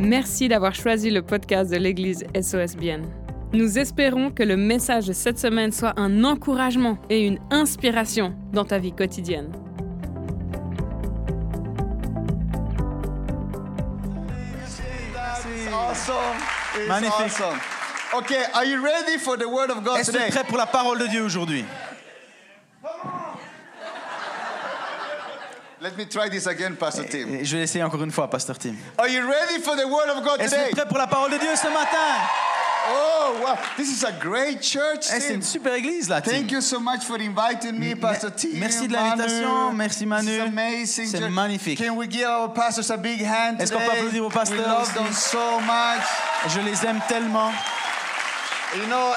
Merci d'avoir choisi le podcast de l'Église SOSBN. Nous espérons que le message de cette semaine soit un encouragement et une inspiration dans ta vie quotidienne. Magnifique. awesome. Okay, are you ready for the word of God Est-ce que tu es today? prêt pour la parole de Dieu aujourd'hui? Let me try this again, Pastor Tim. Je vais essayer encore une fois, Pasteur Tim. Are you ready for the word of God Est-ce que tu today? es prêt pour la parole de Dieu ce matin? Oh, wow. This is a great church. Eh, C'est Tim. une super église là, Tim. Thank you so much for inviting me, Pastor Tim. merci de Manu. l'invitation. Merci, Manu. Is amazing. C'est church. magnifique. Can we give our pastors a big hand Est-ce qu'on peut today? applaudir aux We pasteurs love aussi? them so much. Je les aime tellement. You know,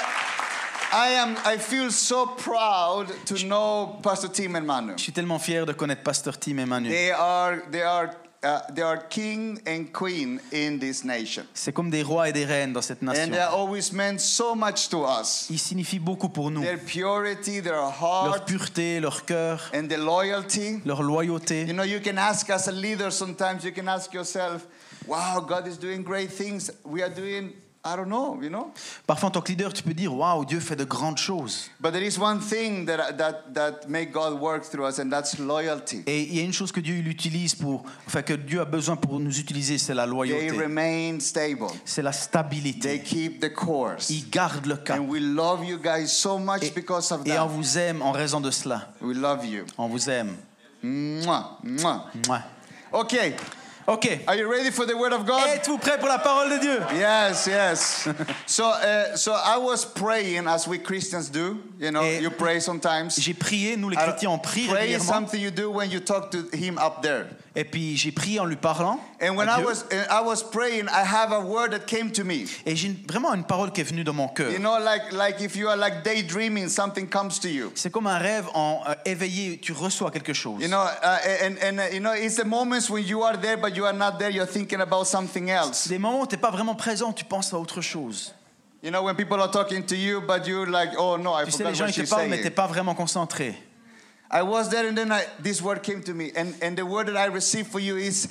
I am. I feel so proud to know Pastor Tim and Manu. Je suis tellement fier de connaître Pasteur Tim et Manu. They are. They are. Uh, they are king and queen in this nation, C'est comme des rois et des reines dans cette and nation. they always meant so much to us. Ils signifient beaucoup pour nous. Their purity, their Leur heart, pureté, leur cœur, and their loyalty. leur loyauté. You know, you can ask as a leader sometimes. You can ask yourself, "Wow, God is doing great things. We are doing. I don't know. You know?" Parfois, en tant que leader, tu peux dire Waouh, Dieu fait de grandes choses. But there is one thing that that that make God work through us, and that's loyalty. Et il y a une chose que Dieu il utilise pour, enfin que Dieu a besoin pour nous utiliser, c'est la They loyauté, remain stable. c'est la They stabilité. keep the course. Il garde le cap. And we love you guys so much Et, because of et on that. vous aime en raison de cela. We love you. On vous aime. Mwah, mwah. Mouah. Okay, Ok. are you ready for the word of God? Êtes-vous prêts pour la parole de Dieu? Yes, yes. so, uh, so I was praying as we Christians do. You know, Et you pray sometimes. J'ai prié, nous les chrétiens, on prie Pray is régulièrement. something you do when you talk to Him up there. Et puis j'ai prié en lui parlant. And when I was I was praying, I have a word that came to me. Et j'ai vraiment une parole qui est venue dans mon cœur. You know, like like if you are like daydreaming, something comes to you. C'est comme un rêve en euh, éveillé, tu reçois quelque chose. You know, uh, and and uh, you know, it's the moments when you are there, but you are not there. You're thinking about something else. Des moments où tu n'es pas vraiment présent, tu penses à autre chose. You know, when people are talking to you, but you're like, oh no, I Tu sais, forgot les gens what ils te parlent, mais saying. n'es pas vraiment concentré. I was there, and then I, this word came to me, and and the word that I received for you is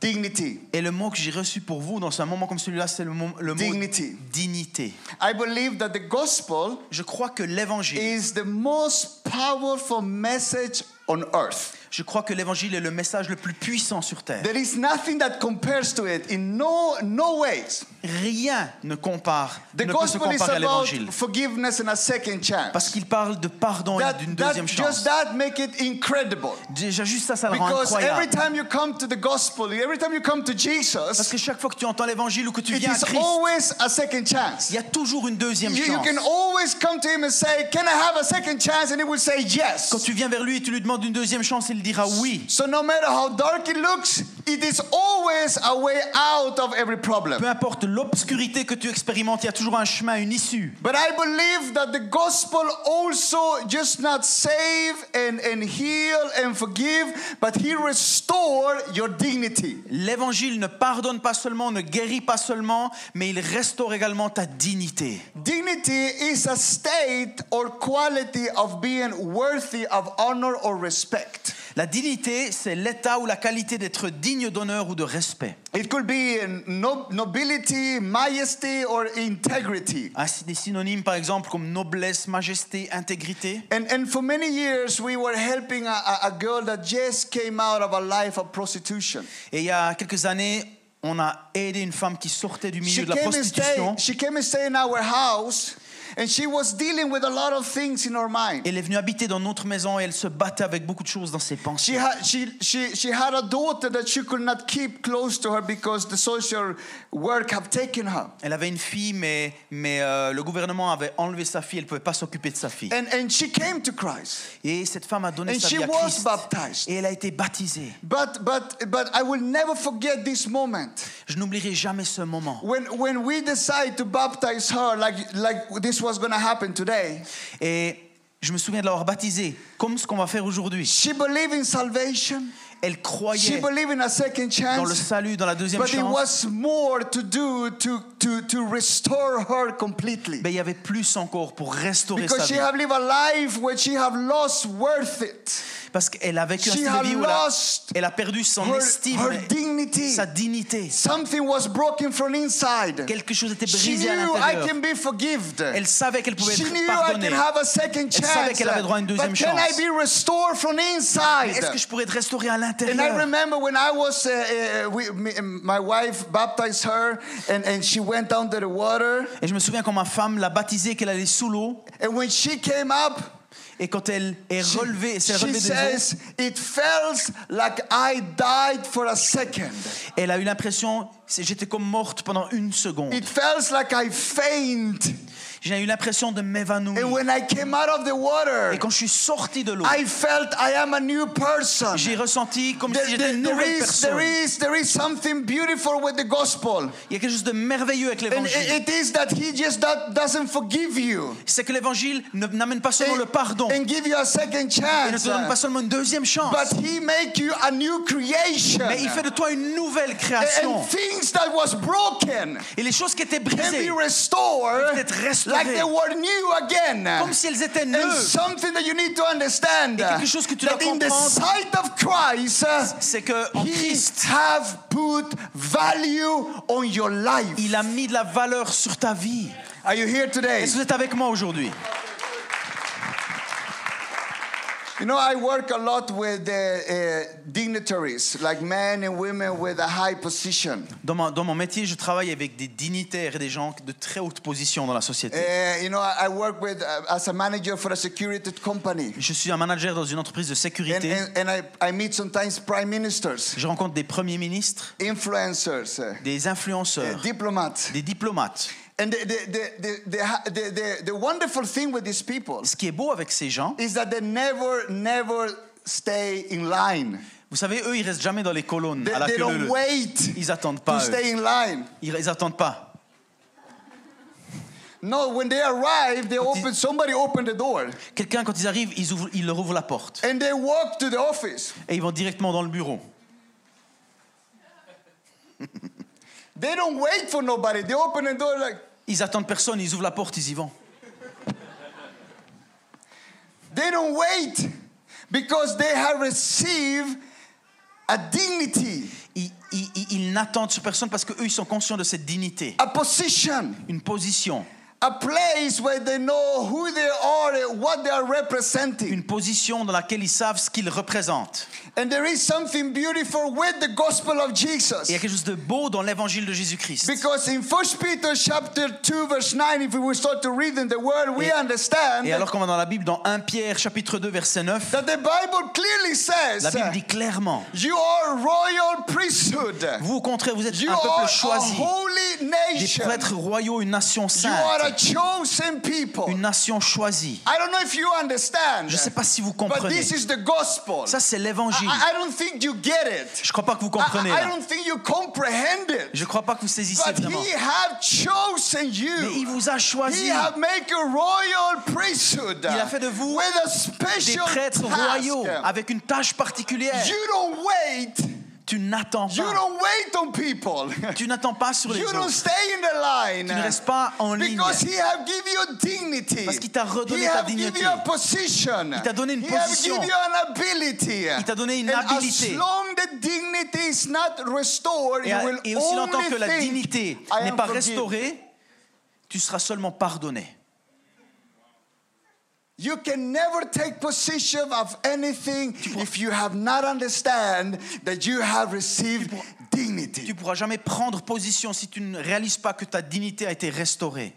dignity. Et le mot que j'ai reçu pour vous dans un moment comme celui-là, c'est le mot, le mot Dignity. dignité. I believe that the gospel Je crois que l'évangile, is the most powerful message on earth. Je crois que l'évangile est le message le plus puissant sur terre. There is nothing that compares to it in no ways. Rien ne compare, The ne peut se gospel is comparer à about l'évangile. forgiveness and a second chance. Parce qu'il parle de pardon et That, d'une deuxième chance. just that make it incredible. Déjà juste ça, ça le rend Because every incroyable. time you come to the gospel, every time you come to Parce Jesus, que chaque fois que tu entends l'évangile ou que tu viens à is Christ, always a second chance. il y a toujours une deuxième You, you chance. can always come to him and say, Can I have a second chance? And he will say yes. Quand tu viens vers lui et tu lui demandes une deuxième chance, il dira oui. So no matter how dark it looks, it is always a way out of every problem. Peu importe l'obscurité que tu expérimentes, il y a toujours un chemin, une issue. But I believe that the gospel also just not save and, and heal and forgive, but he restore your dignity. L'évangile ne pardonne pas seulement, ne guérit pas seulement, mais il restaure également ta dignité. Dignity is a state or quality of being worthy of honor or respect. La dignité, c'est l'état ou la qualité d'être digne d'honneur ou de respect. It could be no, nobility, majesty, or integrity. Ah, Des synonymes, par exemple, comme noblesse, majesté, intégrité. And, and for many years, we were helping a, a- girl that just came out of a life of prostitution. Et il y a quelques années, on a aidé une femme qui sortait du She milieu de la and stay, prostitution. she came and stay in our house, and she was dealing with a lot of things in her mind. Elle est venue habiter dans notre maison et elle se battait avec beaucoup de choses dans ses She pensées. had, she, she, she had a daughter that she could not keep close to her because the social work have taken her. Elle avait une fille, mais, mais euh, le gouvernement avait enlevé sa fille, elle ne pouvait pas s'occuper de sa fille. And, and she came to Christ. Et cette femme a donné And sa she vie à was Christ. baptized. Et elle a été baptisée. But, but, but I will never forget this moment. Je n'oublierai jamais ce moment. When, when we decided to baptize her, like, like this was going to happen today, Et je me souviens de l'avoir baptisée, comme ce qu'on va faire aujourd'hui. she believed in salvation. Elle She croyait believed in a second dans le chance. salut, dans la deuxième But it chance. was more to do to, to, to restore her completely. Mais il y avait plus encore pour restaurer sa Because she have lived a life where she have lost worth it. Parce qu'elle a vécu un She style de had vie où elle a, lost elle a perdu son her, estime, her dignity. sa dignité. Something was broken from inside. Quelque chose était She brisé à knew I l'intérieur. can be forgiven. Elle savait qu'elle pouvait She être knew I pardonnée. can have a second Elle savait chance. qu'elle avait droit à une deuxième But can I chance. be restored from Mais inside? est-ce que je pourrais être restauré à And I l'intérieur? remember when I was, we, me, my wife baptized her, and, and she went down to the water. Et je me souviens quand ma femme l'a baptisée, qu'elle allait sous l'eau. And when she came up, Et quand elle est relevée, s'est relevée des eaux, says, It felt like I died for a second. elle a eu l'impression, j'étais comme morte pendant une seconde. It felt like I faint. J'ai eu l'impression de m'évanouir. Et quand je suis sorti de l'eau, j'ai ressenti comme si j'étais une nouvelle is, personne. there, is, there is something beautiful with the gospel. Il y a quelque chose de merveilleux avec l'évangile. C'est que l'évangile ne- n'amène pas seulement and, le pardon. and give you a second Il ne te donne pas seulement une deuxième chance. but he make you a new creation. Mais il fait de toi une nouvelle création. and things that was broken Et les choses qui étaient can brisées, be restored peuvent être restaurées. Like they were new again. comme si elles étaient And neuves. something that you need to understand Et quelque chose que tu dois that in the comprendre, sight of Christ, C'est que en he Christ, have put value on your life. il a mis de la valeur sur ta vie. Are you here today? Est-ce que vous êtes avec moi aujourd'hui? You know, I work a lot with uh, uh, dignitaries, like men and women with a high position. dans, mon métier, je travaille avec des dignitaires et des gens de très haute position dans la société. Uh, you know, I work with uh, as a manager for a security company, Je suis un manager dans une entreprise de and, sécurité. and, and I, I meet sometimes prime ministers, Je rencontre des premiers ministres, influencers, des influenceurs, diplomats, des diplomates. And the, the, the, the, the, the, the, the wonderful thing with these people Ce qui est beau avec ces gens, is that they never, never stay in line. vous savez, eux, ils restent jamais dans les colonnes They, à la they don't wait Ils attendent to pas. stay in line. Ils, ils attendent pas. No, when they arrive, they open. Somebody open the door, Quelqu'un, quand ils arrivent, ils, ouvrent- ils leur ouvrent la porte and they walk to the office. et ils vont directement dans le bureau. They don't wait for nobody. They open the door like Ils attendent personne, ils ouvrent la porte, ils y vont. they don't wait because they have received a dignity, Ils, ils- ils- ils n'attendent sur personne parce qu'eux, ils sont conscients de cette dignité. a position, Une position. A place where they know who they are and what they are representing. Une position dans laquelle ils savent ce qu'ils représentent. And there is something beautiful with the gospel of Et il y a Jesus. quelque chose de beau dans l'évangile de Jésus-Christ. Because in 1 Peter chapter 2 verse 9 if we start to read in the word we Et- understand Et alors qu'on va dans la Bible, dans 1 Pierre chapitre 2 verset 9, that the Bible clearly says la Bible dit clairement, You are royal priesthood. vous au contraire, vous êtes You un are peuple choisi, holy des prêtres royaux, une nation sainte. Une nation choisie. I don't know if you understand. Je ne sais pas si vous But comprenez. this is the gospel. Ça, c'est I, l'évangile. I don't think you get it. Je ne crois pas que vous I, comprenez. I là. don't think you comprehend it. Je ne crois pas que vous saisissez But vraiment. he have chosen Mais il you. vous a He choisi. have make a royal priesthood. Il a fait de vous with a Des prêtres task. royaux avec une tâche particulière. You don't wait. Tu n'attends You pas. don't wait on people. Tu n'attends pas sur les You don't stay in the line. Tu ne restes pas en ligne. Because he have give you dignity. Parce qu'il t'a redonné he ta have dignité. give you a position. Il t'a donné une he have position. give you an ability. Il t'a donné une And habilité. As long the dignity is not restored, Et, you à- will et aussi longtemps que la dignité n'est pas restaurée, tu seras seulement pardonné. You can never take possession of anything if you have not understand that you have received dignity. Tu ne pourras jamais prendre position si tu ne réalises pas que ta dignité a été restaurée.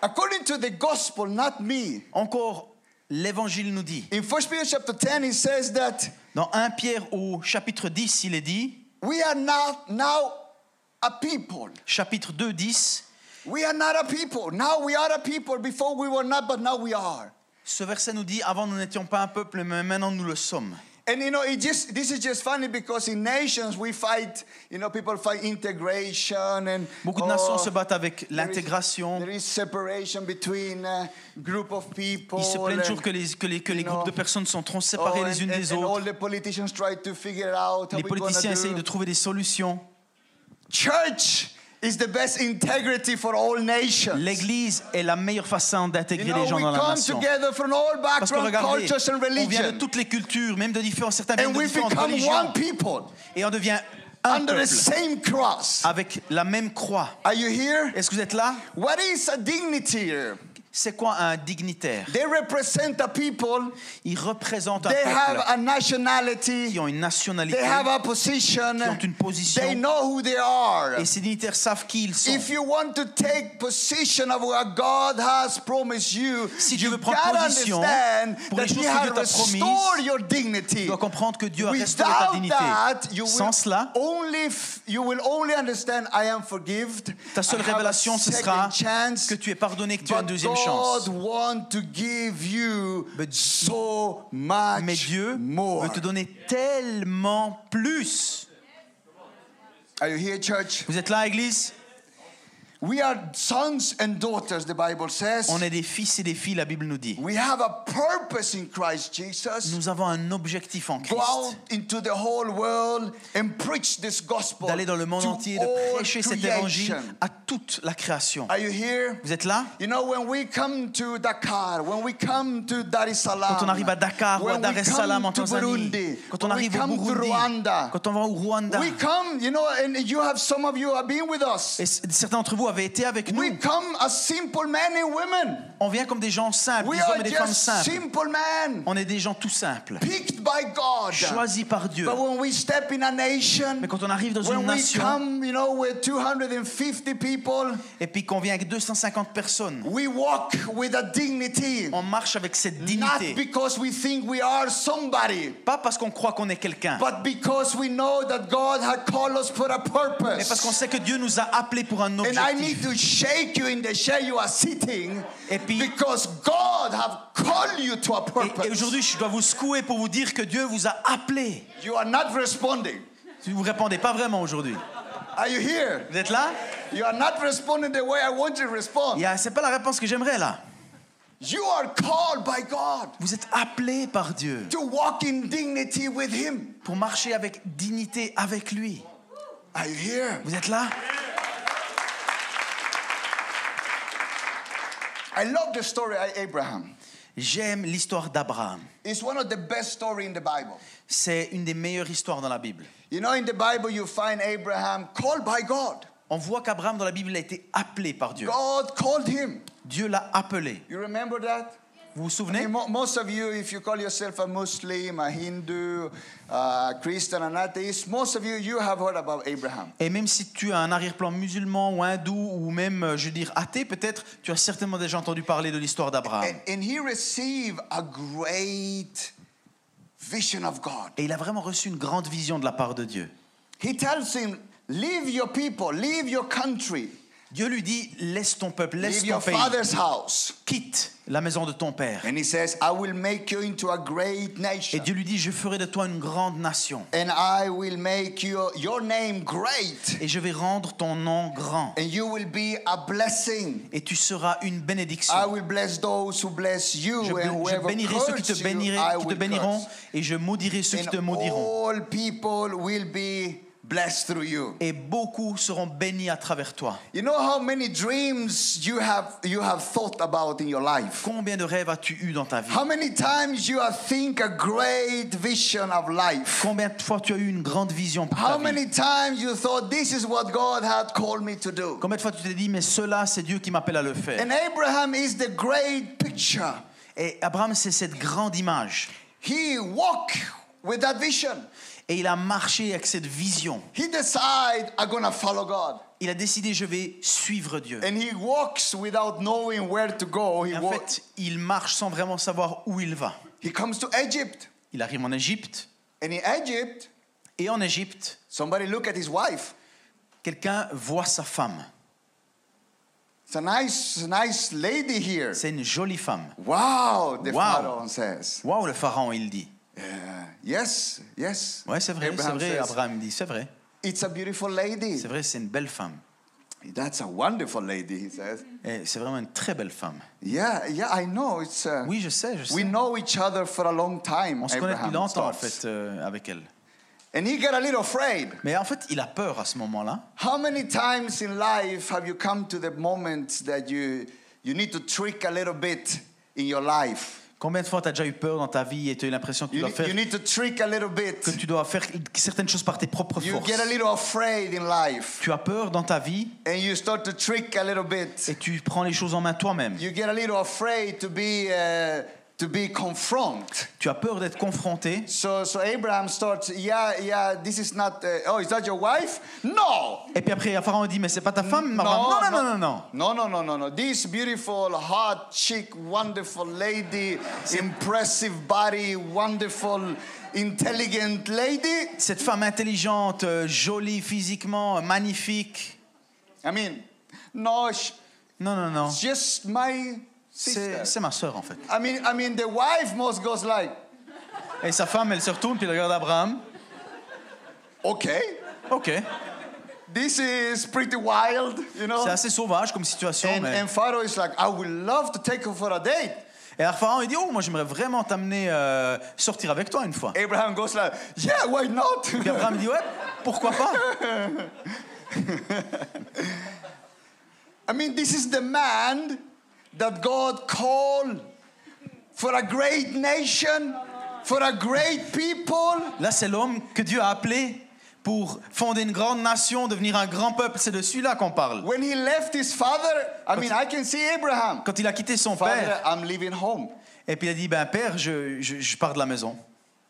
According to the gospel, not me. Encore, l'Évangile nous dit, In 1 Peter chapter 10, it says that dans 1 Pierre au chapitre 10, il est dit, we are not now a people. chapitre 2, 10, We are not a people. Now we are a people. Before we were not, but now we are. ce verset nous dit, avant nous n'étions pas un peuple, mais maintenant nous le sommes. And you know, it just this is just funny because in nations we fight. You know, people fight integration and Beaucoup de nations oh, se battent avec l'intégration. There is separation between a group of people. Ils se plaignent toujours que les, que les, que les you know, groupes de personnes sont trop oh, séparés and- les unes and- des and all autres. the politicians try to figure out how Les politiciens essayent de trouver des solutions. Church is the best integrity for all nations. L'église est la meilleure façon You d'intégrer know, les gens dans la come nation. together from all Parce que backgrounds, regardez, cultures, and on vient de toutes les cultures, même de différents, certains and de we différentes become religions. one people Et on devient un under the same cross. avec la même croix. Are you here? Est-ce que vous êtes là? What is a dignity here? C'est quoi un dignitaire? They represent a people. Ils représentent un They have peuple a nationality. qui ont une nationalité They have a position. qui ont une position. They know who they are. et ces dignitaires savent qui ils sont. If you want to take position of what God has promised you, Si tu you veux prendre position pour les choses que Dieu t'a promises, your Tu dignity. dois comprendre que Dieu a restauré ta dignité. that, you Sans cela, only f- you will only understand I am forgived. ta seule I have révélation, ce sera chance. que tu es pardonné, que tu as une deuxième God chance. want to give you But- so much Mais Dieu more. veut te donner tellement plus. Are you here, church? Vous êtes là, Église? We are sons and daughters, the Bible says. On est des fils et des filles, la Bible nous dit. We have a purpose in Christ Jesus. Nous avons un objectif en Go Christ. out into the whole world and preach this gospel D'aller dans le monde entier, de prêcher cet évangile à toute la création. Are you here? Vous êtes là? You know, when we come to Dakar, when we come to Dar es Salaam, Quand on arrive à Dakar ou à when Dar we es Salaam en come to Tanzanie, Burundi, quand on arrive au come to Burundi, Rwanda, quand on va au Rwanda, we come, you know, and you have some of you have been with us. et c- certains d'entre vous été avec We nous, come as simple men and women. on vient comme des gens simples, We des hommes are et des femmes just simples. simple men, On est des gens tout simples, picked by God. choisis par Dieu. But when we step in a nation, Mais quand on arrive dans when une we nation, come, you know, with 250 people, et puis qu'on vient avec 250 personnes, we walk with a dignity. on marche avec cette Not dignité. because we think we are somebody, Pas parce qu'on croit qu'on est quelqu'un, but because we know that God had called us for a mais parce qu'on purpose. sait que Dieu nous a appelés pour un And I objectif. Need to shake you in the chair you are sitting Et puis- because God have called you to a Et, purpose. et aujourd'hui, je dois vous secouer pour vous dire que Dieu vous a appelé. You are not responding. Si vous répondez pas vraiment aujourd'hui. Are you here? Vous êtes là? You are not responding the way I want you to respond. Il y a- C'est pas la réponse que j'aimerais là. You are called by God Vous êtes appelés par Dieu to walk in dignity with Him. pour marcher avec dignité avec lui. Are you here? Vous êtes là? I love the story of Abraham. J'aime l'histoire d'Abraham. It's one of the best stories in the Bible. C'est une des meilleures histoires dans la Bible. You know, in the Bible, you find Abraham called by God. On voit qu'Abraham dans la Bible a été appelé par Dieu. God called him. Dieu l'a appelé. You remember that? Vous vous I souvenez? mean, mo- most of you, if you call yourself a Muslim, a Hindu, a Christian, an atheist, most of you, you have heard about Abraham. Et même si tu as un arrière-plan musulman ou hindou ou même, euh, je veux dire, athée peut-être, tu as certainement déjà entendu parler de l'histoire d'Abraham. And, and he received a great vision of God. Et il a vraiment reçu une grande vision de la part de Dieu. He tells him, Leave your people, leave your country, Dieu lui dit, laisse ton peuple, laisse leave ton your pays, father's house. quitte la maison de ton père. And he says, I will make you into a great Et nation. Dieu lui dit, je ferai de toi une grande nation. And I will make your, your name great. Et je vais rendre ton nom grand. And you will be a blessing. Et tu seras une bénédiction. I will bless those who bless you. Je, and je bénirai ceux qui te, you, qui béniront curse. et je maudirai ceux qui te maudiront. all people will be blessed through you. Et beaucoup seront bénis à travers toi. You know how many dreams you have you have thought about in your life? Combien de rêves as-tu eu dans ta vie? How many times you have think a great vision of life? Combien de fois tu as eu une grande vision pour ta How vie? many times you thought this is what God had called me to do? Combien de fois tu t'es dit, mais cela, c'est Dieu qui m'appelle à le faire And Abraham is the great picture. Et Abraham, c'est cette grande image. He walked with that vision. Et il a marché avec cette vision. He decided I'm gonna follow God. Il a décidé, je vais suivre Dieu. And he walks without knowing where to go. He, Et en wa- fait, il marche sans vraiment savoir où il va. he comes to Egypt. Il arrive en Égypte. And in Egypt, Et en Égypte, somebody look at his wife. quelqu'un voit sa femme. It's a nice, nice lady here. C'est une jolie femme. Wow, the Wow. Pharaoh says. Waouh, le pharaon, il dit. Yeah, yes, yes. Ouais, c'est vrai, c'est vrai. Abraham dit, c'est vrai. It's a beautiful lady. C'est vrai, c'est une belle femme. That's a wonderful lady, he says. Et c'est vraiment une très belle femme. Yeah, yeah, I know. It's uh, Oui, je sais, je we sais. know each other for a long time. On se connaît depuis longtemps, en starts. fait, euh, avec elle. And he got a little afraid. Mais en fait, il a peur à ce moment-là. How many times in life have you come to the moment that you, you need to trick a little bit in your life? Combien de fois tu as déjà eu peur dans ta vie et tu as eu l'impression que tu dois faire, you need to trick a little bit. que tu dois faire certaines choses par tes propres You forces? get a little afraid in life Tu as peur dans ta vie and you start to trick a little bit. et tu prends les choses en main toi-même. You get a little afraid to be, uh, to be confront. Tu as peur d'être confronté. So, so Abraham starts, yeah, yeah, this is not, uh, oh, is that your wife? No! Et puis après, Pharaon dit Mais c'est pas ta femme Abraham, non, non, non, non, non. No, no, no, no, no. This beautiful, hot, chic, wonderful lady, impressive body, wonderful, intelligent lady. Cette femme intelligente, euh, jolie physiquement, magnifique. I mean, no, sh- Non, non, non. just my sister. C'est ma sœur en fait. I mean, I mean, the wife most goes like, Et sa femme, elle se retourne puis elle regarde Abraham. okay, Ok. this is pretty wild, you know? C'est assez sauvage comme situation. And, mais... and Pharaoh is like, I would love to take her for a date. Et alors Pharaon, il dit Oh, moi j'aimerais vraiment t'amener euh, sortir avec toi une fois. Abraham goes like, yeah, why not? Puis Abraham dit Ouais, pourquoi pas? I mean, this is the man that God called for a great nation, for a great people. Là, c'est l'homme que Dieu a appelé pour fonder une grande nation, devenir un grand peuple. C'est de celui-là qu'on parle. When he left his father, I mean, I can see Abraham. Quand il a quitté son Father, père, I'm leaving home. et puis il a dit Ben, père, je, je, je pars de la maison.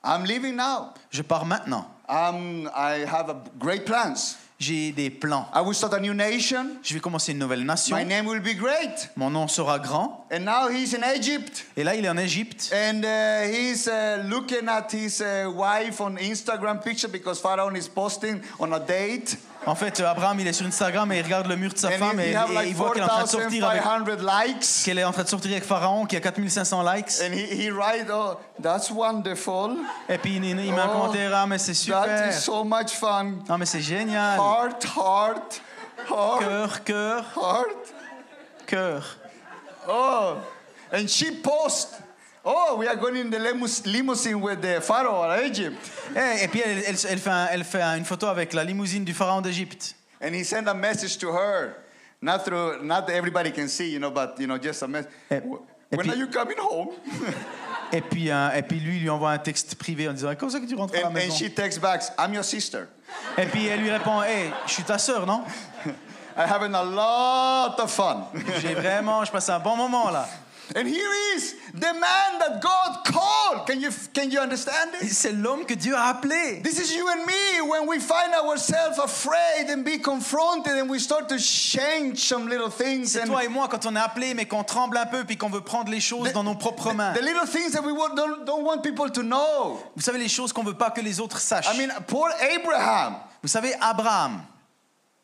I'm leaving now. Je pars maintenant. Um, I have a great plans. J'ai des plans. I will start a new nation. Je vais commencer une nouvelle nation. My name will be great. Mon nom sera grand. And now he's in Egypt. Et là, il est en Égypte. And uh, he's uh, looking at his uh, wife on Instagram picture because Pharaoh is posting on a date. En fait, euh, Abraham, il est sur Instagram et il regarde le mur de sa And femme et, il voit qu'elle est en train de sortir avec, 4,500 likes. qu'elle est en train de sortir avec Pharaon, qui a 4500 likes. And he, he write, oh, that's wonderful. Et puis il, il met un Oh, commentaire, ah mais c'est That super. is so much fun. Ah mais c'est génial. Heart, heart, heart, Cœur, cœur, heart. cœur. Oh, and she post, oh, we are going in the limousine with the Pharaoh of Egypt? Eh, et puis elle, elle- elle fait, un- elle fait une photo avec la limousine du pharaon d'Égypte. And he sent a message to her. Not through, not everybody can see, you know, but, you know, just a message. Eh, When et puis- are you coming home? Et puis, euh, et puis lui, lui envoie un texte privé en disant Comment ça que tu rentres à la And, and maison? she texts back, I'm your sister. Et puis elle lui répond Hey, je suis ta sœur, non? I'm having a lot of fun. J'ai vraiment, je passe un bon moment là. and here is the man that God called. Can you, can you understand this? C'est l'homme que Dieu a appelé. This is you and me when we find ourselves afraid and be confronted and we start to change some little things. C'est toi et moi quand on est appelé, mais qu'on tremble un peu, puis qu'on veut prendre les choses dans nos propres mains. the little things that we don't, don't want people to know. Vous savez, les choses qu'on veut pas que les autres sachent. I mean, poor Abraham. Vous savez, Abraham,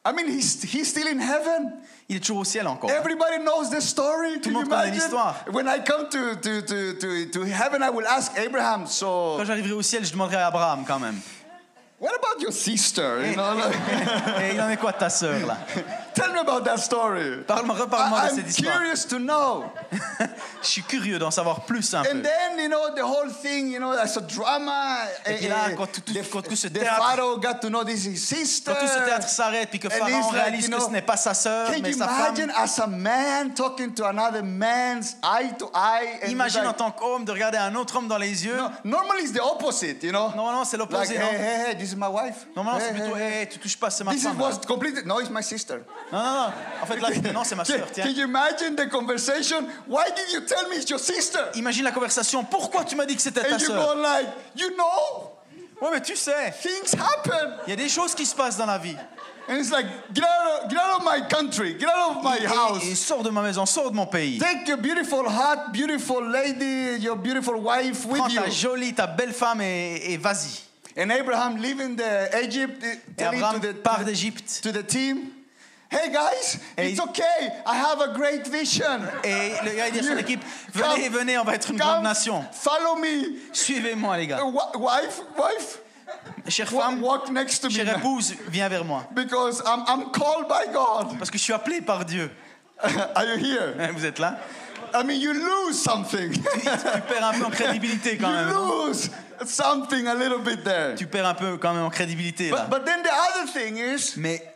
I mean, he's, he's still in heaven. il est toujours au ciel encore. Everybody knows the story. Can le monde connaît l'histoire. When I come to, to, to, to, to heaven, I will ask Abraham, so Quand j'arriverai au ciel, je demanderai à Abraham quand même. What about your sister? You know, like, Et il en est quoi de ta sœur là? Tell me about that story. Parle-moi, reparle-moi de cette I'm histoire. curious to know. Je suis curieux d'en savoir plus un peu. And then, you know, the whole thing, you know, as a drama. Et puis eh, là, eh, quand tout- tout- the, quand tout ce théâtre- Pharaoh got to know this is his sister. Quand tout ce théâtre s'arrête, puis que Pharaon like, réalise you que ce n'est pas sa sœur, Can mais you sa femme. imagine as a man talking to another man's eye to eye? and Imagine en like, tant qu'homme de regarder un autre homme dans les yeux. no, normally it's the opposite, you know? Normalement, c'est Like, l'opposé, non hey, hey, this is my wife? Normalement, Hey, c'est plutôt, hey, hey. hey, tu touches pas, c'est ma This is femme. was là. completely. No, it's my sister. Non, non, non. En fait, là, non, c'est ma Can, sœur, tiens. can you imagine the conversation? Why did you tell me it's your sister? Imagine la conversation. Pourquoi tu m'as dit que c'était ta And you sœur? go like, you know, Ouais, mais tu sais, things happen. il y a des choses qui se passent dans la vie. And it's like, get out of, get out of my country, get out of my Et, house. et sors de ma maison, sors de mon pays. Take your beautiful, hot, beautiful lady, your beautiful wife with Prends you. ta jolie, ta belle femme et, et vas-y. And Abraham leaving the Egypt, telling Abraham to the, part d'Égypte. to the team, hey guys, Et it's okay. I have a great vision. Et le gars il dit à son équipe come- Venez, venez, on va être une Come, grande nation. Follow me. Suivez-moi, les gars. Uh, wi- wife, wife, Chère femme, walk next to me chère now. épouse, viens vers moi. because I'm, I'm called by God. Parce que je suis appelé par Dieu. Are you here? Vous êtes là? I mean, you lose something. tu perds un peu en crédibilité quand même. you lose something a little bit there. Tu perds un peu quand même en crédibilité là. But, but then the other thing is Mais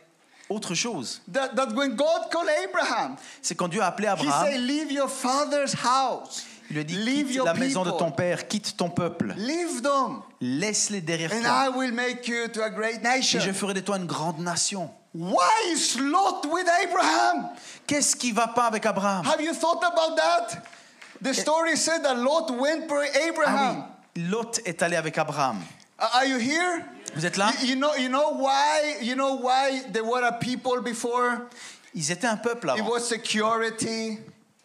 autre chose, that, that when God called Abraham, c'est quand Dieu a appelé He Abraham, said, Leave your father's house, il lui a dit leave quitte your la maison de ton père, quitte ton peuple, laisse-les derrière and toi. I will make you to a great Et je ferai de toi une grande nation. Why is Lot with Abraham? Qu'est-ce qui va pas avec Abraham Have you thought about that? The story said that Lot went for Ah Abraham. oui, Lot est allé avec Abraham. Are you here? Vous êtes là You, you know, you know why? You know why there were a people before? Ils étaient un peuple It was security.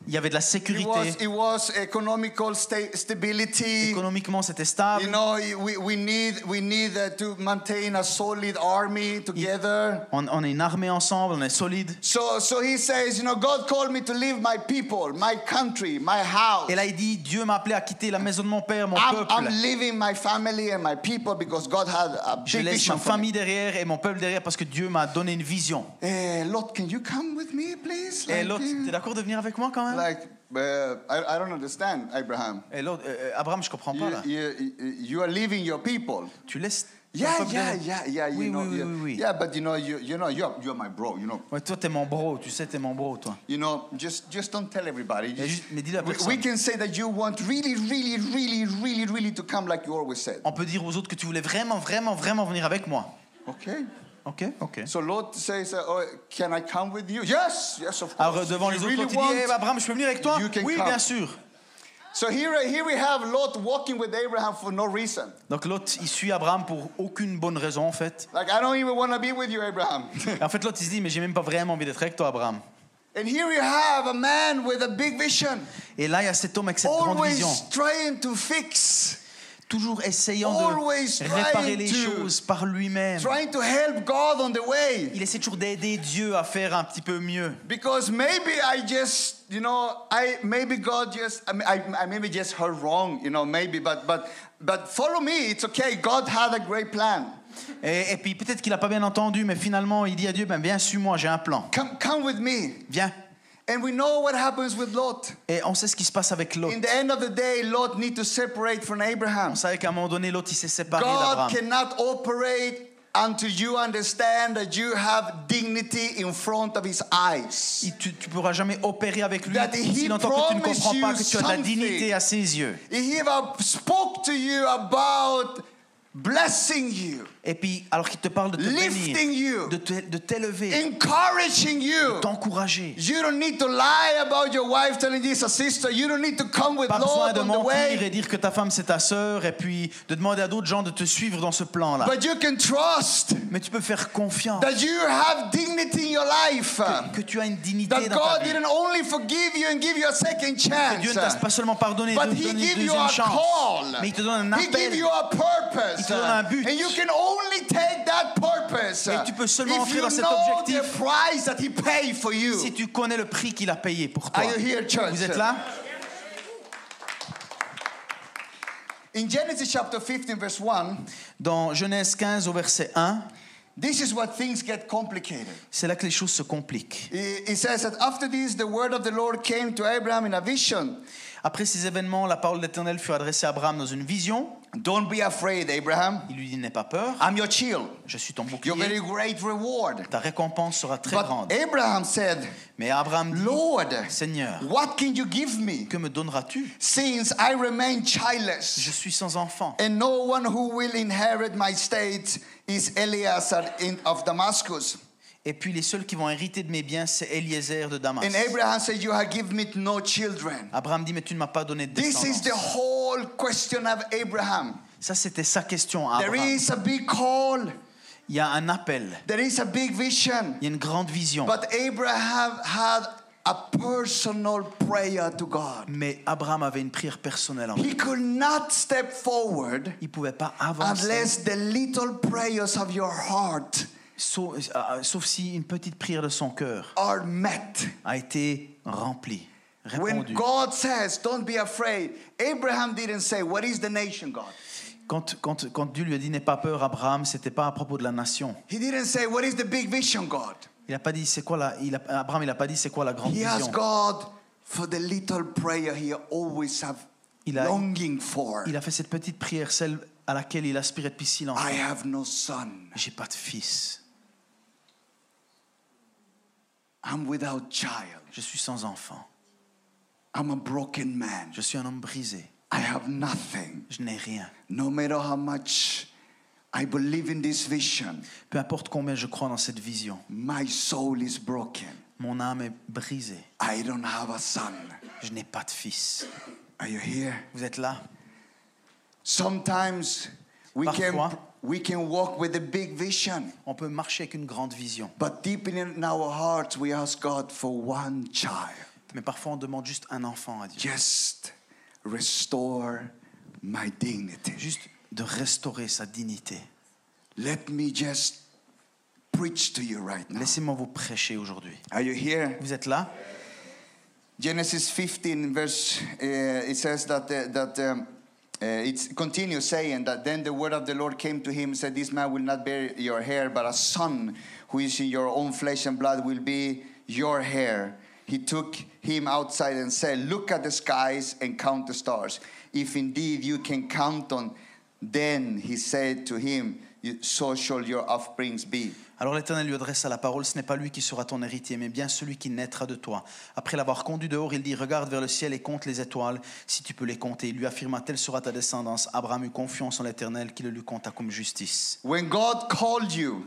Il y avait de la It was, sécurité. it was economical sta- stability. Économiquement, c'était stable. You know, we, we need we need uh, to maintain a solid army together. On, on est une armée ensemble, on est solide. So so he says, you know, God called me to leave my people, my country, my house. Et là, il dit Dieu m'a appelé à quitter la maison de mon père, mon I'm, peuple. I'm leaving my family and my people because God had a Je big laisse vision ma famille derrière et mon peuple derrière parce que Dieu m'a donné une vision. Eh, Lot, can you come with me, please? Eh, t'es d'accord de venir avec moi quand même like uh, I, I don't understand, Abraham. Et l'autre, euh, euh, Abraham, je comprends pas You, là. you, you are leaving your people. Tu laisses. Yeah, yeah, yeah, yeah. You Oui, know, oui, you- oui, oui. yeah, but you know, you, you know, you're, you're my bro. You know, Ouais, toi, t'es mon bro, tu sais, t'es mon bro, toi. you know. Just, just don't tell everybody. Mais juste- mais dis-le à we, personne. we can say that you want really, really, really, really, really to come, like you always said. On peut dire aux autres que tu voulais vraiment, vraiment, vraiment venir avec moi. Okay. Ok, ok. So Lot says, uh, oh, "Can I come with you?" Yes, yes, of course. Alors devant les you autres, really l'autre, il dit Eh, Abraham, je peux venir avec toi? You can Oui, come. bien sûr. So here, here we have Lot walking with Abraham for no reason. Donc l'autre, il suit Abraham pour aucune bonne raison en fait. Like I don't even want to be with you, Abraham. En fait, il se dit Mais j'ai même pas vraiment envie d'être avec toi, Abraham. and here we have a man with a big vision, Et là, il y a cet homme avec cette grande always vision, trying to fix, toujours essayant Always de réparer les to- choses par lui-même. trying to help God on the way. Il essaie toujours d'aider Dieu à faire un petit peu mieux. Because maybe I just, you know, I maybe God just, I, I maybe just heard wrong, you know, maybe, but but but follow me. It's okay. God had a great plan. Et, et puis peut-être qu'il n'a pas bien entendu, mais finalement, il dit à Dieu ben, Viens, suis-moi, j'ai un plan. Come come with me. Viens. And we know what happens with Lot. Et on sait ce qui se passe avec Lot. In the end of the day, Lot need to separate from Abraham. On savait qu'à un moment donné, Lot, il s'est séparé d'Abraham. God cannot operate until you understand that you have dignity in front of his eyes. Il- Tu ne pourras jamais opérer avec lui That he que tu ne comprends pas que tu as de la dignité à ses yeux. He have spoke to you about blessing you, Et puis, alors qu'il te parle de te Lifting bénir, you. de te- de t'élever, encouraging you. t'encourager. You don't need to lie about your wife telling this a sister. You don't need to come with Pas besoin Lord de on the mentir et dire que ta femme c'est ta sœur et puis de demander à d'autres gens de te suivre dans ce plan-là. But you can trust Mais tu peux faire confiance that you have dignity in your life. que tu as une dignité That dans ta God vie. didn't only forgive you and give you a second Que Dieu ne t'a pas seulement pardonné but te He donné give une a chance, call. mais il te donne un He give appel. you a purpose. Il te donne un but. And you can only take that purpose Et tu peux seulement if entrer you dans cet know objectif the price that He paid for you. si tu connais le prix qu'il a payé pour toi. Are you here, church? Vous êtes là? In Genesis chapter 15, verse 1, Dans Genèse 15 au verset 1, this is what things get complicated. c'est là que les choses se compliquent. It it says that after this, the word of the Lord came to Abraham in a vision. Après ces événements, la parole de l'Éternel fut adressée à Abraham dans une vision. Don't be afraid, Abraham. Il lui dit N'aie pas peur, I'm your shield. je suis ton Your very great reward. Ta récompense sera très But grande. Abraham said, Mais Abraham dit Lord, Seigneur, what can you give me que me donneras-tu since I remain Je childless suis sans enfant. and no one who will inherit my state is Eleazar of Damascus? Et puis les seuls qui vont hériter de mes biens, c'est Eliezer de Damas. And Abraham said, You have given me no children. Abraham dit Mais tu ne m'as pas donné de This is the whole question of Abraham. Ça, c'était sa question à There is a big call, Il y a un appel, there is a big vision. il y a une grande vision. But Abraham had a personal prayer to God. Mais Abraham avait une prière personnelle en. He could not step forward Il ne pouvait pas avancer, unless the little prayers of your heart sauf, euh, sauf si une petite prière de son cœur a été remplie, When. God says, Don't be afraid, Abraham didn't say, What is the nation, God? Quand, quand, quand Dieu lui a dit N'aie pas peur, Abraham, c'était pas à propos de la nation. He didn't say, What is the big vision, God? Il a pas dit c'est quoi la, il a- Abraham, il n'a pas dit c'est quoi la grande He asked vision? God, for the little prayer he always have Il a- longing for. Il a fait cette petite prière, celle à laquelle il aspirait depuis si longtemps. I have no son. J'ai pas de fils. I'm without child. Je suis sans enfant. I'm a broken man. Je suis un homme brisé. I have nothing. Je n'ai rien. No matter how much I believe in this vision, Peu importe combien je crois dans cette vision, my soul is broken. mon âme est brisée. I don't have a son. Je n'ai pas de fils. Are you here? Vous êtes là? Sometimes we can Parfois. We can walk with a big vision, On peut marcher avec une grande vision. but deep in our hearts we ask God for one child. Mais parfois, on demande juste un enfant à Dieu. Just restore my dignity. Juste de restaurer sa dignité. Let me just preach to you right now. Laissez-moi vous prêcher aujourd'hui. Are you here? Vous êtes là? Genesis 15, verse, uh, it says that, uh, that um, uh, it continues saying that then the word of the Lord came to him and said, This man will not bear your hair, but a son who is in your own flesh and blood will be your hair. He took him outside and said, Look at the skies and count the stars. If indeed you can count on, then he said to him, So shall your offsprings be. Alors l'Éternel lui adressa la parole, ce n'est pas lui qui sera ton héritier, mais bien celui qui naîtra de toi. Après l'avoir conduit dehors, il dit, regarde vers le ciel et compte les étoiles, si tu peux les compter. Il lui affirma, telle sera ta descendance. Abraham eut confiance en l'Éternel, qui le lui compta comme justice. When God called you,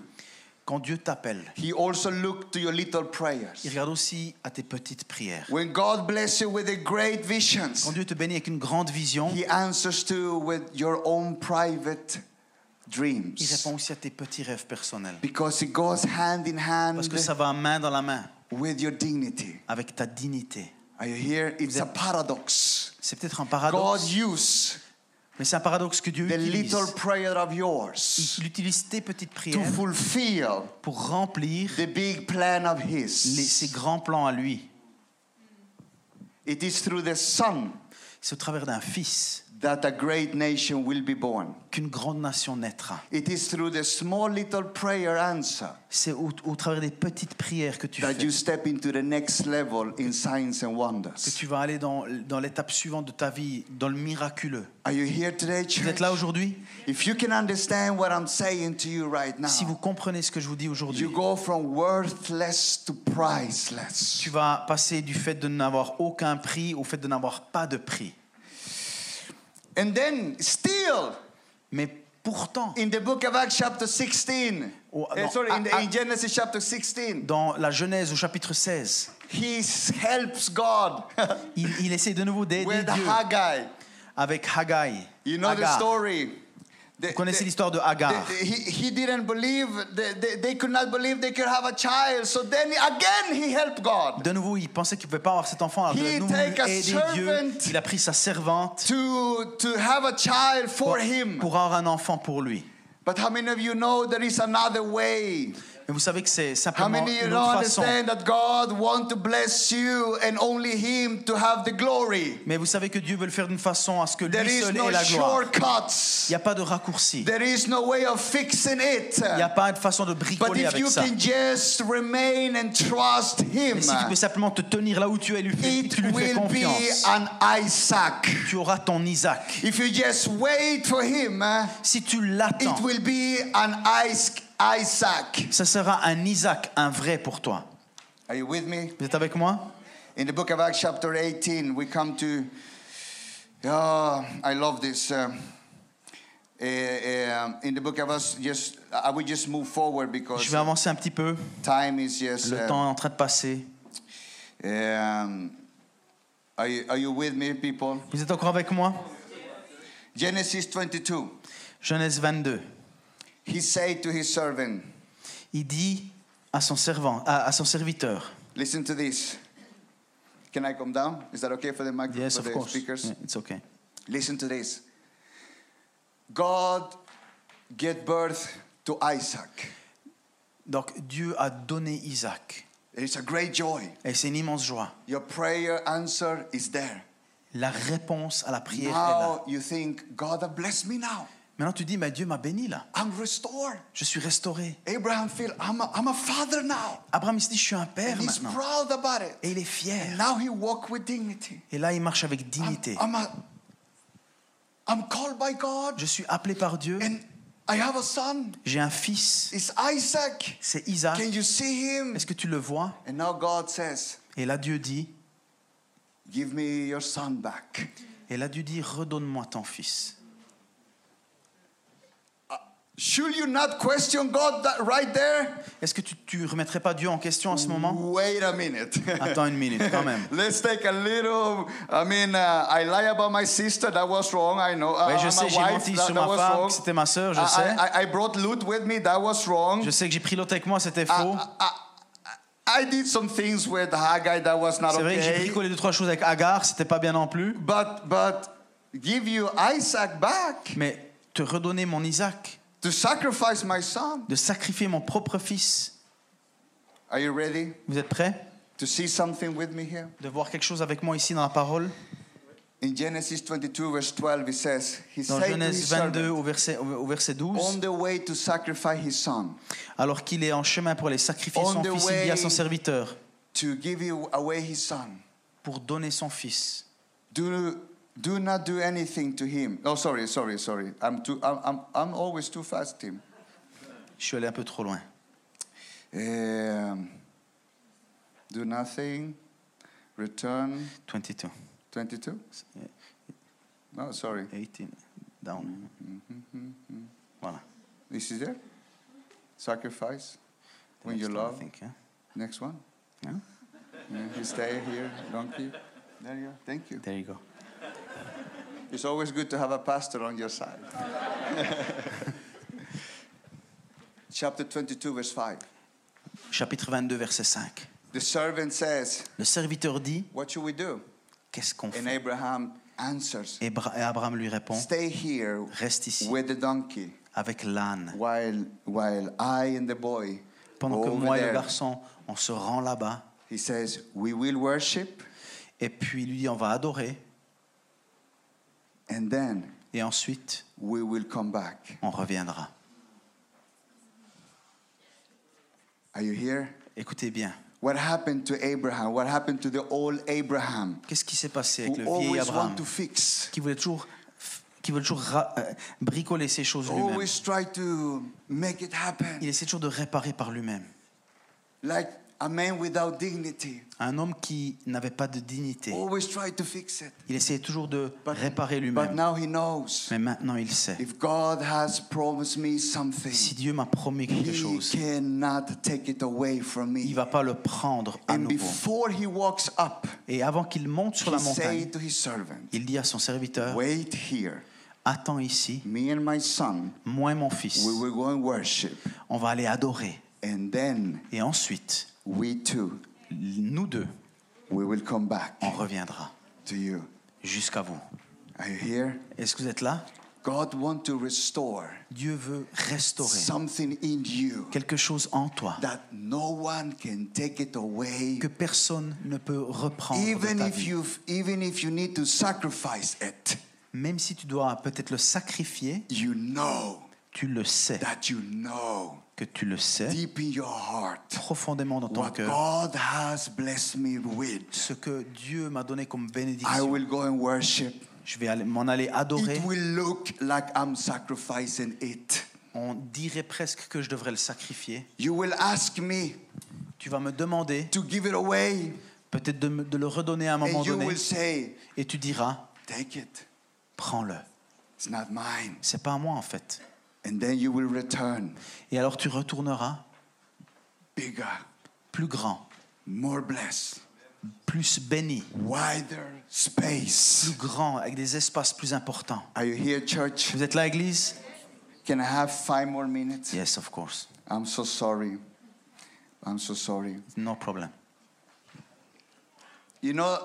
Quand Dieu t'appelle, he also looked to your little prayers. il regarde aussi à tes petites prières. When God bless you with great visions, Quand Dieu te bénit avec une grande vision, He answers to with your own private il dreams. répond aussi à tes petits rêves personnels. Because it goes hand in Parce hand que ça va main dans la main with your dignity. avec ta dignité. Are you here? It's a paradox. C'est peut-être un God paradoxe, use mais c'est un paradoxe que Dieu the utilise. little prayer of yours Il utilise tes petites to prières fulfill pour remplir the big plan of les- ses His. grands plans à lui. It is through the Son C'est au travers d'un fils that a great nation will be born. qu'une grande nation naîtra. It is through the small little prayer answer C'est au, au travers des petites prières que tu that fais you step into the next level in signs and que wonders. tu vas aller dans, dans l'étape suivante de ta vie, dans le miraculeux. Are you here today, Vous church? êtes là aujourd'hui? If you can understand what I'm saying to you right now, Si vous comprenez ce que je vous dis aujourd'hui, you go from worthless to priceless. tu vas passer du fait de n'avoir aucun prix au fait de n'avoir pas de prix. And then, still, Mais pourtant, in the book of Acts, chapter 16, Oh, eh, no, sorry, in, the- in Genesis chapter 16, dans la Genèse au chapitre 16, he helps God il, il essaie de nouveau d'aider with Dieu Haggai. avec Haggai. You know the Agar. story? Vous connaissez l'histoire de Hagar. he, he didn't believe, they, they, they could not believe they could have a child. So then again, he helped God De nouveau, il pensait qu'il ne pouvait pas avoir cet enfant. Alors, He de nouveau, aider Dieu. Il a pris sa servante to, to have a child for pour, him. pour avoir un enfant pour lui. But how many of you know there is another way? Mais vous savez que c'est How simplement many of you une autre façon. understand that God wants to bless you and only Him to have the glory? Mais vous savez que Dieu veut le faire d'une façon à ce que There lui is seul no ait la gloire. Il shortcuts. n'y a pas de raccourci. There is no way of fixing it. Il n'y a pas de façon de But bricoler if avec you ça. can just remain and trust Him, Mais si tu peux simplement te tenir là où tu es, lui, fais- it tu lui fais will be confiance, an Isaac. tu auras ton Isaac. If you just wait for Him, Si tu it l'attends, will be an Is- Isaac. ça sera un Isaac, un vrai pour toi. Are you with me? Vous êtes avec moi? In the book of Acts, chapter 18, we come to. Oh, I love this. Um, eh, um, in the book of Acts, just I will just move forward because Je vais avancer un petit peu. time is just. Le uh, temps est en train de passer. um, are, you, are you with me, people? Vous êtes encore avec moi? Genesis 22. Genèse 22. He said to his servant, Il dit à son servant, à, à son serviteur. "Listen to this. Can I come down? Is that okay for the mic Yes, for of the course. speakers? Yeah, it's okay. Listen to this. God get birth to Isaac. Donc Dieu a donné Isaac. It's a great joy. Et c'est une immense joie. Your prayer answer is there. La réponse à la prière est là. Now you think, God blessed me now. Maintenant, tu dis, mais Dieu m'a béni là. I'm restored. Je suis restauré. Abraham feel I'm a, I'm a father now. Abraham se dit, je suis un père And he's maintenant. proud about it. Et il est fier. Now he walk with dignity. Et là, il marche avec I'm, dignité. I'm a I'm called by God Je suis appelé par Dieu. and I have a son. J'ai un fils. It's Isaac. C'est Isaac. Can you see him? Est-ce que tu le vois? And now God says, Et là, Dieu dit, Give me your son back. et là, Dieu dit, redonne-moi ton fils. Should you not question God that right there? Est-ce que tu ne remettrais pas Dieu en question en ce moment? Wait a minute. Attends une minute quand même. Let's take a little. I mean, uh, I lie about my sister. That was wrong. I know. Uh, Oui, je my sais, j'ai menti that, sur that ma femme, c'était ma sœur, je I, sais. I, I brought loot with me. That was wrong. Je sais que j'ai pris l'autre avec moi, c'était faux. I, did some things with Haggai that was not C'est vrai que j'ai okay. bricolé deux, trois choses avec Agar, c'était pas bien non plus. But but give you Isaac back Mais te redonner mon Isaac, to sacrifice my son? de sacrifier mon propre fils. Are you ready Vous êtes prêts? to see something with me here? de voir quelque chose avec moi ici dans la parole? In Genesis 22 verse 12 it says, he Dans Genèse 22 servant, au verset, au verset 12, on the way to sacrifice his son, alors qu'il est en chemin pour aller sacrifier On son the fils, il dit à way- son serviteur, to give you away his son. pour donner son fils. Do, do not do anything to him. Oh, sorry, sorry, sorry. I'm, too, I'm, I'm, I'm always too fast, Tim. Je suis allé un peu trop loin. Um, do nothing. Return 22, 22? No, sorry. 18, down. Mm-hmm, mm-hmm, mm-hmm. Voilà. This is it? Sacrifice. The When you one, I love. think, yeah. Next one. Yeah. Yeah, you stay here, donkey. There you go. Thank you. There you go. It's always good to have a pastor on your side. Chapter 22, verse 5. Chapitre 22, verset 5. The servant says, Le serviteur dit, What should we do? qu'est-ce qu'on And fait? Abraham answers, et, Bra- et Abraham lui répond, Stay here reste ici with the donkey avec l'âne, while, while I and the boy pendant que moi et le there. garçon, on se rend là-bas. He says, We will worship, Et puis il lui dit, on va adorer. And then Et ensuite, we will come back. on reviendra. Are you here? Écoutez bien, What happened to Abraham? What happened to the old Abraham? qu'est-ce qui s'est passé avec Who le vieil always Abraham want to fix, qui voulait toujours, qui voulait toujours ra- euh, bricoler ces choses lui-même? Always try to make it happen. Il essaie toujours de réparer par lui-même. Like a man without dignity. Un homme qui n'avait pas de dignité. Always try to fix it. Il essayait toujours de But, réparer but lui-même. now he knows. Mais maintenant, il sait. If God has promised me Si something, Dieu m'a promis quelque He chose, cannot take it away from il me. va pas le prendre à And nouveau. before he walks up, Et avant qu'il monte sur la montagne, to his servant, il dit à son serviteur, Wait here. attends ici, Me and my son, moi et mon fils, we will go and worship. on va aller adorer. And then Et ensuite, we too, nous deux, we will come back on reviendra to you. jusqu'à vous. Are you here? Est-ce que vous êtes là? God wants to restore Dieu veut restaurer something in you quelque chose en toi that no one can take it away. que personne ne peut reprendre de Even ta if vie. you even if you need to sacrifice it, Même si tu dois peut-être le sacrifier, you know tu le sais, that you know que tu le sais deep in your heart profondément dans ton cœur. Ce que Dieu m'a donné comme I bénédiction, will go and worship. je vais m'en aller adorer. It will look like I'm sacrificing it. On dirait presque que je devrais le sacrifier. You will ask me Tu vas me demander to give it away, peut-être de, le redonner à un moment and you donné, will say, et tu diras, prends-le. It's not mine. C'est pas à moi en fait. And then you will return Et alors tu retourneras bigger, plus grand, more blessed, plus béni, wider space. plus grand, avec des espaces plus importants. Are you here, church? Vous êtes là, Église? Can I have five more minutes? Yes, of course. I'm so sorry. I'm so sorry. No problem. You know,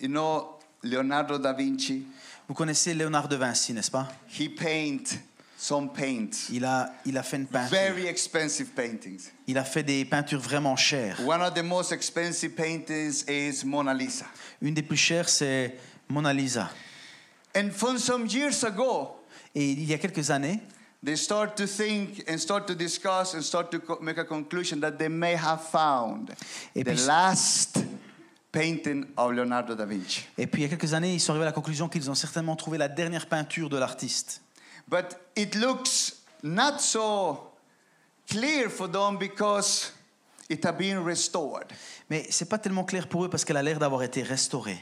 you know Leonardo da Vinci? Vous connaissez Léonard de Vinci, n'est-ce pas? He paint some paints, il a, il a fait une peinture. very expensive paintings. Il a fait des peintures vraiment chères. One of the most expensive paintings is Mona Lisa. Une des plus chères, c'est Mona Lisa. And from some years ago, Et il y a quelques années, they start to think and start to discuss and start to make a conclusion that they may have found Et the last painting of Leonardo da Vinci. et puis il y a quelques années, ils sont arrivés à la conclusion qu'ils ont certainement trouvé la dernière peinture de l'artiste. But it looks not so clear for them because it had been restored. Mais c'est pas tellement clair pour eux parce qu'elle a l'air d'avoir été restaurée.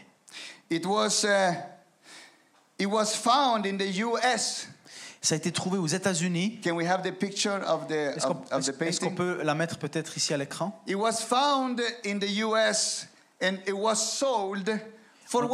It was, uh, it was found in the U.S. Ça a été trouvé aux États-Unis. Can we have the picture of the, Est-ce qu'on of, of the est-ce- est-ce qu'on painting? peut la mettre peut-être ici à l'écran? It was found in the U.S. and it was sold for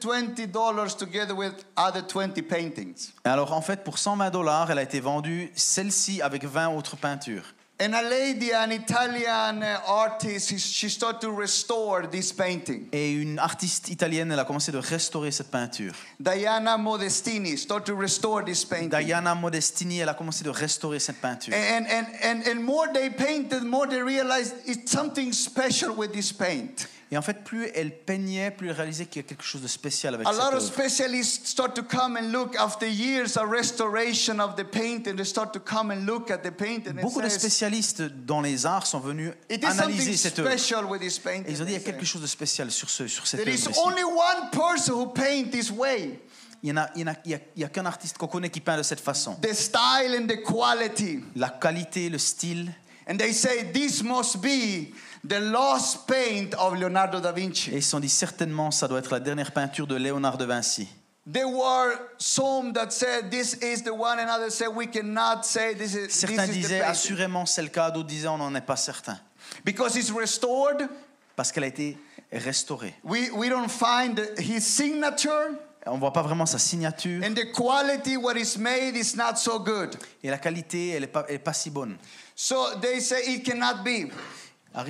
$120 together with other 20 paintings. Alors en fait, pour 120 dollars, elle a été vendue, celle-ci avec 20 autres peintures. And a lady, an Italian uh, artist, she- she started to restore this painting. Et une artiste italienne, elle a commencé de restaurer cette peinture. Diana Modestini started to restore this painting. Diana Modestini, elle a commencé de restaurer cette peinture. And, and, and, and more they painted, more they realized it's something special with this paint. Et en fait, plus elle peignait, plus elle réalisait qu'il y a quelque chose de spécial avec A cette lot of œuvre. specialists start to come and look after years of restoration of the paint, and they start to come and look at the paint, and it Beaucoup de says, spécialistes dans les arts sont venus it is analyser cette œuvre. special with this painting. Et ils ont dit il y a they say. quelque chose de spécial sur, ce, sur cette There œuvre is ici. only one person who paint this way. Il n'y a, il y en a, il y a- il y a qu'un artiste qu'on connaît qui peint de cette façon. The style and the quality. La qualité, le style. And they say this must be the last paint of Leonardo da Vinci. Et ils se sont dit certainement ça doit être la dernière peinture de Léonard de Vinci. There were some that said this is the one, and others said we cannot say this is, this Certains is the disaient assurément c'est le cas, d'autres disaient on n'en est pas certain. Because it's restored, Parce qu'elle a été restaurée. we, we don't find his signature, On ne voit pas vraiment sa signature. and the quality what is made is not so good. Et la qualité, elle n'est pas, elle est pas si bonne. So they say it cannot be.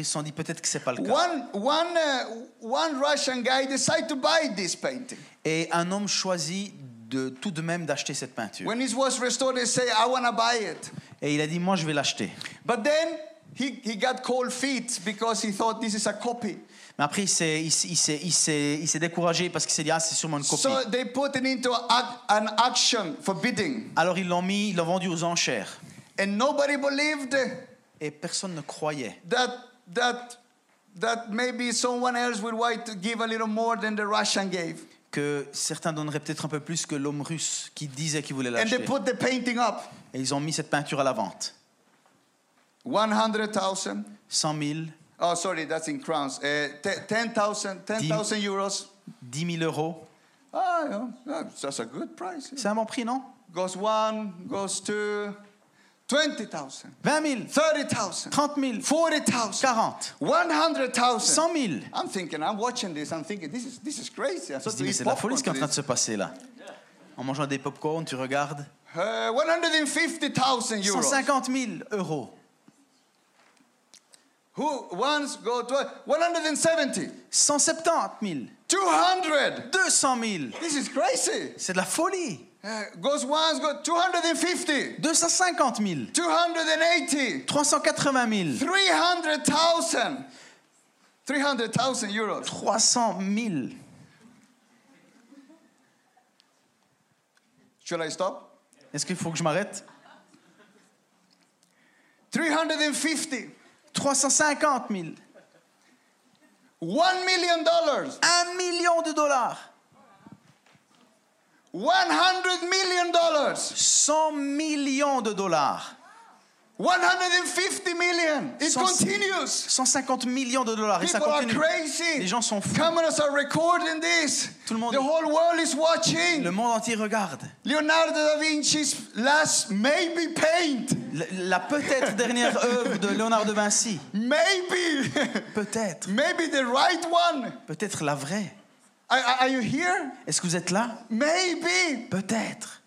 Sont dit peut-être que c'est pas le cas. One, one, uh, one Russian guy decided to buy this painting. Et un homme choisit de tout de même d'acheter cette peinture. When it was restored, they say, I want to buy it. Et il a dit moi je vais l'acheter. But then he, he got cold feet because he thought this is a copy. Mais après il s'est, il, s'est- il s'est- il s'est- découragé parce qu'il s'est dit ah c'est sûrement une copie. So they put it into an auction for bidding. Alors ils l'ont mis, ils l'ont vendu aux enchères. And nobody believed Et personne ne croyait that, that, that maybe someone else would want to give a little more than the Russian gave. que certains donneraient peut-être un peu plus que l'homme russe qui disait qu'il voulait And they l'acheter. put the painting up. Et ils ont mis cette peinture à la vente. 100,000. 100 000, Oh, sorry, that's in crowns. Uh, te- 10,000 10,000 euros. 10 000 euros. Ah, that's a good price. yeah. C'est un bon prix, non? Goes one, goes two, 20,000, 20 000, 30,000, 30 000, 40,000, 40, 100,000. 100 000. I'm thinking, I'm watching this, I'm thinking, this is, this is crazy. I Je thought me dis, to mais eat c'est de la folie ce qui est en train de se passer là. En mangeant des pop-corn, tu regardes. Uh, 150,000 euros. 150 000 euros. Who once go to 170, 170 000. 200. 200 000. This is crazy. C'est de la folie. Uh, goes once, go 250, 250 000. 280, 380 000. 300,000. 300,000 euros. 300 000. Should I stop? Est-ce qu'il faut que je m'arrête? 350. 350 000. One million dollars. Un million de dollars. 100 million dollars. 100 millions de dollars. 150 million. It Cent- continues. 150 millions de dollars. Et ça People are continue. crazy. Les gens sont fous. Cameras are recording this. Tout le monde- The whole world is watching. Le monde entier regarde. Leonardo da Vinci's last maybe paint. La, la peut-être dernière œuvre de Léonard de Vinci. Maybe. Peut-être. maybe the right one. Peut-être la vraie. Are, are- are you here? Est-ce que vous êtes là? Maybe. Peut-être.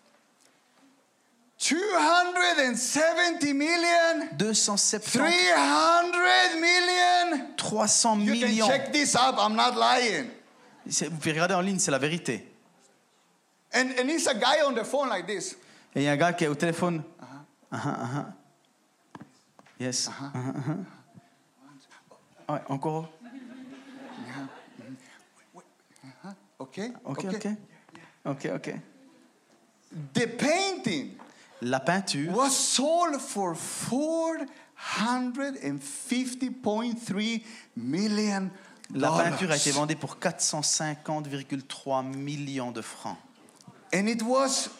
270 million. 270, 300 million. 300 You can millions. check this up. I'm not lying. Vous pouvez regarder en ligne, c'est la vérité. And, and it's a guy on the phone like this. Et il y a un gars qui est au téléphone. Ah. Yes. Ah, ah, ah. Ouais, encore. Okay? Ok, ok? Ok, ok. The painting La peinture was sold for 450.3 million La peinture a été vendue pour 450,3 millions de francs. And it was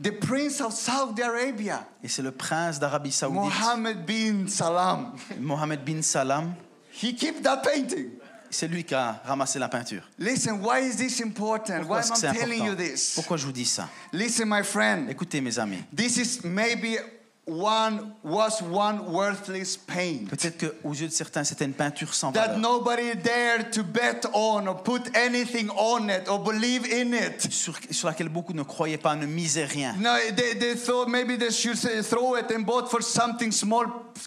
the prince of Saudi Arabia, Et c'est le prince d'Arabie Saoudite, Mohammed bin Salam. Mohamed bin Salam, He kept that painting. C'est lui qui a ramassé la peinture. Listen, why is this important? Pourquoi Why am I telling you this? Pourquoi je vous dis ça? Listen, my friend. Écoutez, mes amis, This is maybe one was one worthless paint peut-être qu'aux yeux de certains, c'était une peinture sans that valeur, nobody dared to bet on or put anything on it or believe in it. sur, sur laquelle beaucoup ne croyaient pas, ne misaient rien. No, they, they thought maybe they should throw it and bought for something small,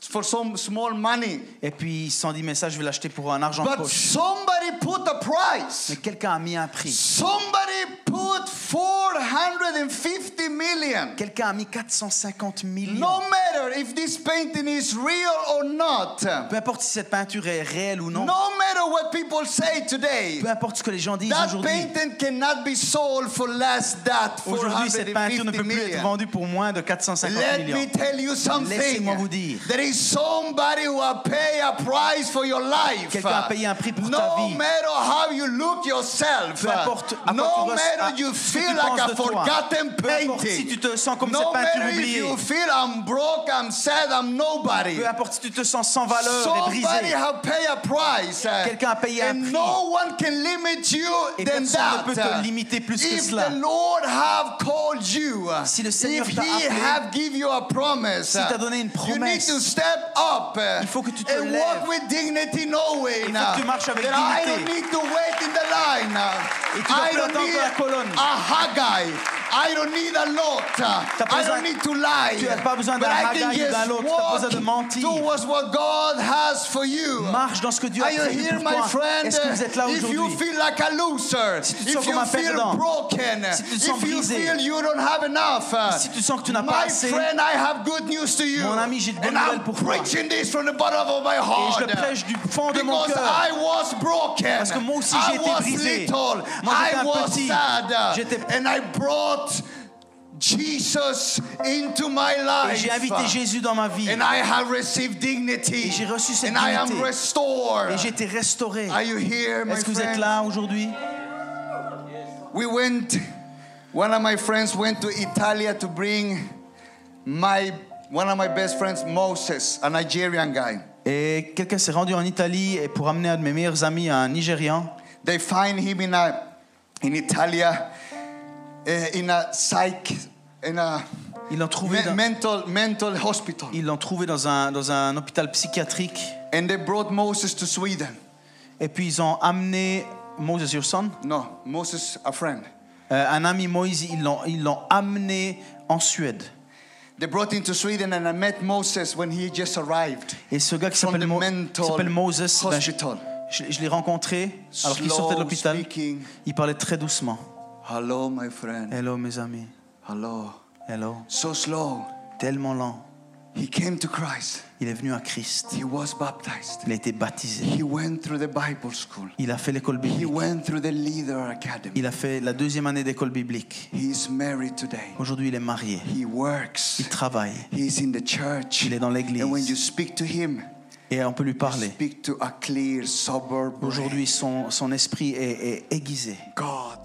for some small money. Et puis ils se sont dit, mais ça, je vais l'acheter pour un argent de But poche. somebody put a price. Mais quelqu'un a mis un prix. Somebody put 450 million. Quelqu'un a mis 450 millions. No matter if this painting is real or not. Peu importe si cette peinture est réelle ou non, No matter what people say today. peu importe ce que les gens disent That aujourd'hui, painting cannot be sold for less than aujourd'hui, cette peinture ne 450 peut plus être vendue pour moins de 450 Let millions. me tell you something. Laissez-moi vous dire. There is somebody who will pay a price for your life. Quelqu'un a payé un prix pour no ta vie. matter how you look yourself. Peu importe à quoi no matter you feel like a forgotten Peu importe painting. si tu te sens comme no cette peinture matter if oubliée. you feel I'm broke, I'm sad, I'm nobody. Peu importe si tu te sens sans valeur et brisé. have paid a price. Quelqu'un a payé un and prix. no one can limit you Et than personne that. ne peut te limiter plus que cela. the Lord have called you, Si le Seigneur if t'a He appelé, have give you a promise, t'a donné une you need promesse, to step up il faut que tu te and lèves. walk with dignity, knowing Il faut que tu marches avec that I dignité. don't need to wait in the line. Et tu dois I plus don't attendre need la colonne. a Haggai. I don't need a lot. I besoin- don't need to lie. tu as pas besoin But d'un ou autre. T'as pas besoin de mentir. towards what God has for you. Marche dans ce que Dieu a Are you prévu here, pour my toi. friend? Est-ce que vous êtes là if you feel like a loser, Si tu te if sens comme un perdant, broken, si tu te sens if you brisé, feel you don't have enough, si tu sens que tu n'as pas my assez, friend, I have good news to you. Mon ami, j'ai de bonnes and nouvelles I'm pour toi. preaching this from the bottom of my Et heart. je le prêche du fond de mon Because cœur. I was broken. Parce que moi aussi, j'ai été brisé. Moi, j'étais I un was petit. sad. J'étais- And I brought Jesus into my life. j'ai invité Jésus dans ma vie. And I have received dignity. Et j'ai reçu cette and I am dignité. restored. Et j'ai été restauré. Are you here, my Est-ce que vous êtes là aujourd'hui We went. One of my friends went to Italia to bring my one of my best friends, Moses, a Nigerian guy. Et quelqu'un s'est rendu en Italie et pour amener un de mes meilleurs amis, un Nigérian. They find him in a in Italia in a psych in a Ils l'ont trouvé, dans, mental mental hospital, ils l'ont trouvé dans, un, dans un hôpital psychiatrique. and they brought Moses to Sweden. Et puis ils ont amené Moses, your son, No, Moses, a friend. euh, un ami Moïse, ils l'ont, ils l'ont amené en Suède. They brought him to Sweden, and I met Moses when he just arrived Et ce gars qui s'appelle, Mo- Moses, ben, je, je- l'ai rencontré alors qu'il sortait de l'hôpital. Il parlait très doucement. Hello, my friend. Hello mes amis. Hello. Hello. So slow. Tellement lent. He came to Christ. Il est venu à Christ. He was baptized. Il a été baptisé. He went through the Bible school. Il a fait l'école He biblique. went through the Leader Academy. Il a fait la deuxième année d'école biblique. He is married today. Aujourd'hui, il est marié. He works. Il travaille. He is in the church. Il est dans l'église. And when you speak to him, Et on peut lui parler. Aujourd'hui, son, son esprit est, est aiguisé. God.